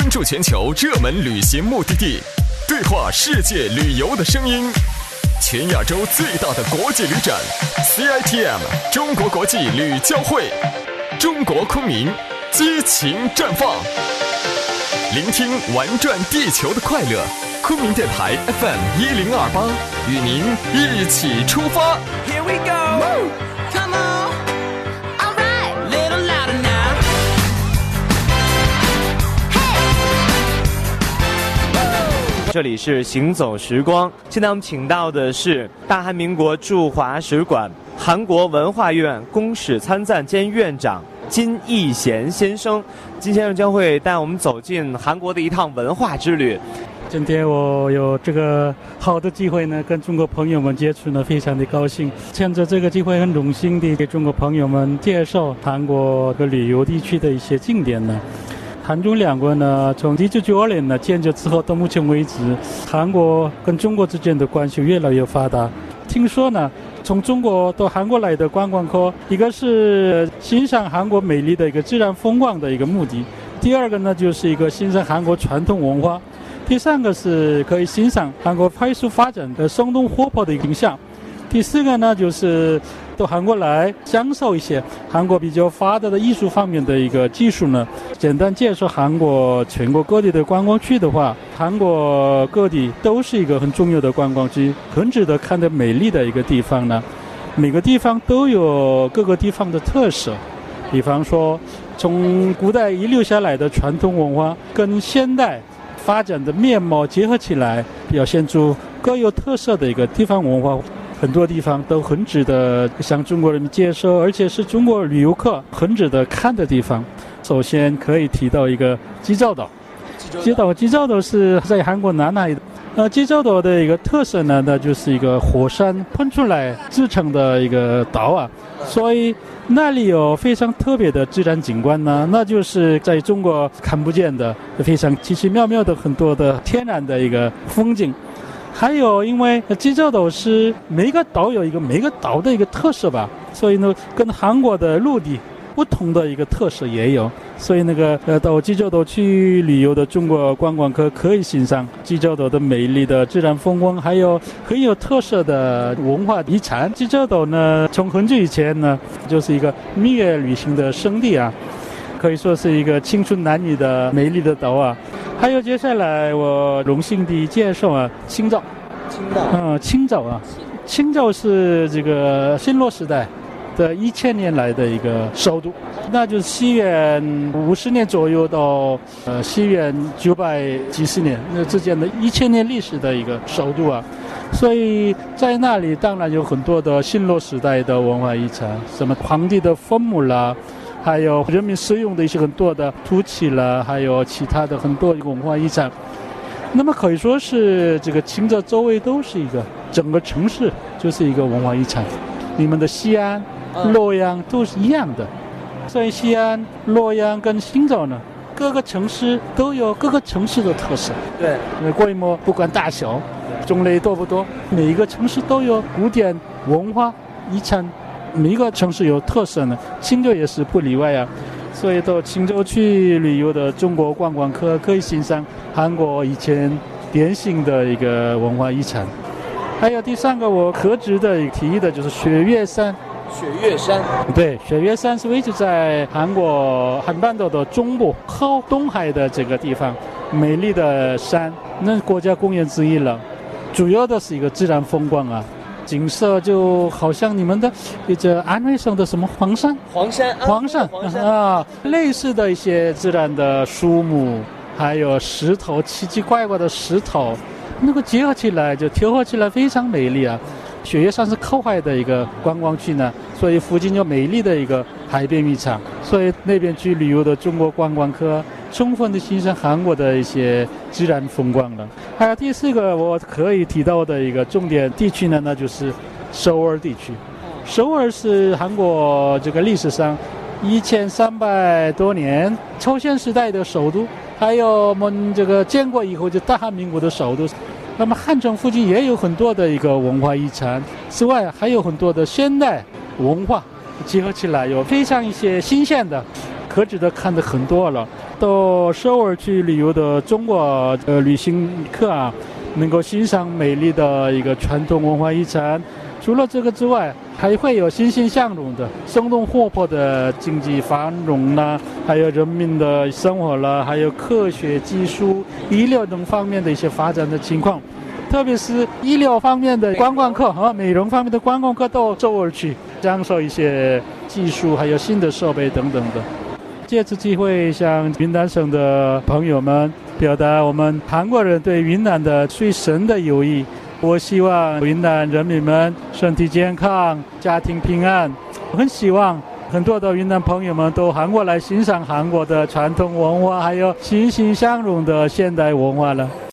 关注全球热门旅行目的地，对话世界旅游的声音。全亚洲最大的国际旅展 CITM 中国国际旅交会，中国昆明激情绽放，聆听玩转地球的快乐。昆明电台 FM 一零二八，与您一起出发。Here we go. 这里是行走时光，现在我们请到的是大韩民国驻华使馆韩国文化院公使参赞兼院长金义贤先生。金先生将会带我们走进韩国的一趟文化之旅。今天我有这个好的机会呢，跟中国朋友们接触呢，非常的高兴。趁着这个机会，很荣幸地给中国朋友们介绍韩国的旅游地区的一些景点呢。韩中两国呢，从一九九二年呢建交之后到目前为止，韩国跟中国之间的关系越来越发达。听说呢，从中国到韩国来的观光客，一个是欣赏韩国美丽的一个自然风光的一个目的，第二个呢就是一个欣赏韩国传统文化。第三个是可以欣赏韩国快速发展的生动活泼的一个影像，第四个呢就是到韩国来享受一些韩国比较发达的艺术方面的一个技术呢。简单介绍韩国全国各地的观光区的话，韩国各地都是一个很重要的观光区，很值得看的美丽的一个地方呢。每个地方都有各个地方的特色，比方说从古代遗留下来的传统文化跟现代。发展的面貌结合起来，表现出各有特色的一个地方文化。很多地方都很值得向中国人民介绍，而且是中国旅游客很值得看的地方。首先可以提到一个济州岛，济州岛济州岛是在韩国南海的。呃，济州岛的一个特色呢，那就是一个火山喷出来制成的一个岛啊，所以那里有非常特别的自然景观呢，那就是在中国看不见的非常奇奇妙妙的很多的天然的一个风景。还有，因为济州岛是每一个岛有一个每一个岛的一个特色吧，所以呢，跟韩国的陆地不同的一个特色也有。所以那个呃，到济州岛去旅游的中国观光客可以欣赏济州岛的美丽的自然风光，还有很有特色的文化遗产。济州岛呢，从很久以前呢，就是一个蜜月旅行的圣地啊，可以说是一个青春男女的美丽的岛啊。还有接下来我荣幸地介绍啊，青岛。青岛，嗯，青岛啊，青岛是这个新罗时代的一千年来的一个首都，那就是西元五十年左右到呃西元九百几十年那之间的一千年历史的一个首都啊，所以在那里当然有很多的新罗时代的文化遗产，什么皇帝的坟墓啦。还有人民使用的一些很多的土器了，还有其他的很多文化遗产。那么可以说是这个青岛周围都是一个整个城市就是一个文化遗产。你们的西安、洛阳都是一样的，所以西安、洛阳跟青岛呢，各个城市都有各个城市的特色。对，规模不管大小，种类多不多，每一个城市都有古典文化遗产，每一个城市有特色呢。青州也是不例外啊。所以到青州去旅游的中国观光客可以欣赏韩国以前典型的一个文化遗产。还有第三个我可值得提议的就是雪岳山。雪岳山，对，雪岳山是位置在韩国韩半岛的中部靠东海的这个地方，美丽的山，那是国家公园之一了。主要的是一个自然风光啊。景色就好像你们的一个安徽省的什么黄山，黄山，黄山啊，类似的一些自然的树木，还有石头，奇奇怪怪的石头，那个结合起来就调和起来非常美丽啊。雪岳山是靠海的一个观光区呢，所以附近有美丽的一个海边浴场，所以那边去旅游的中国观光客充分的欣赏韩国的一些自然风光了。还有第四个我可以提到的一个重点地区呢，那就是首尔地区。首尔是韩国这个历史上一千三百多年朝鲜时代的首都，还有我们这个建国以后就大韩民国的首都。那么汉城附近也有很多的一个文化遗产，之外还有很多的现代文化结合起来，有非常一些新鲜的、可值得看的很多了。到首尔去旅游的中国呃旅行客啊，能够欣赏美丽的一个传统文化遗产。除了这个之外，还会有欣欣向荣的、生动活泼的经济繁荣啦，还有人民的生活啦，还有科学技术、医疗等方面的一些发展的情况。特别是医疗方面的观光客和美容方面的观光客到首尔去，享受一些技术还有新的设备等等的。借此机会向云南省的朋友们表达我们韩国人对云南的最深的友谊。我希望云南人民们身体健康，家庭平安。我很希望很多的云南朋友们都韩国来欣赏韩国的传统文化，还有欣欣向荣的现代文化了。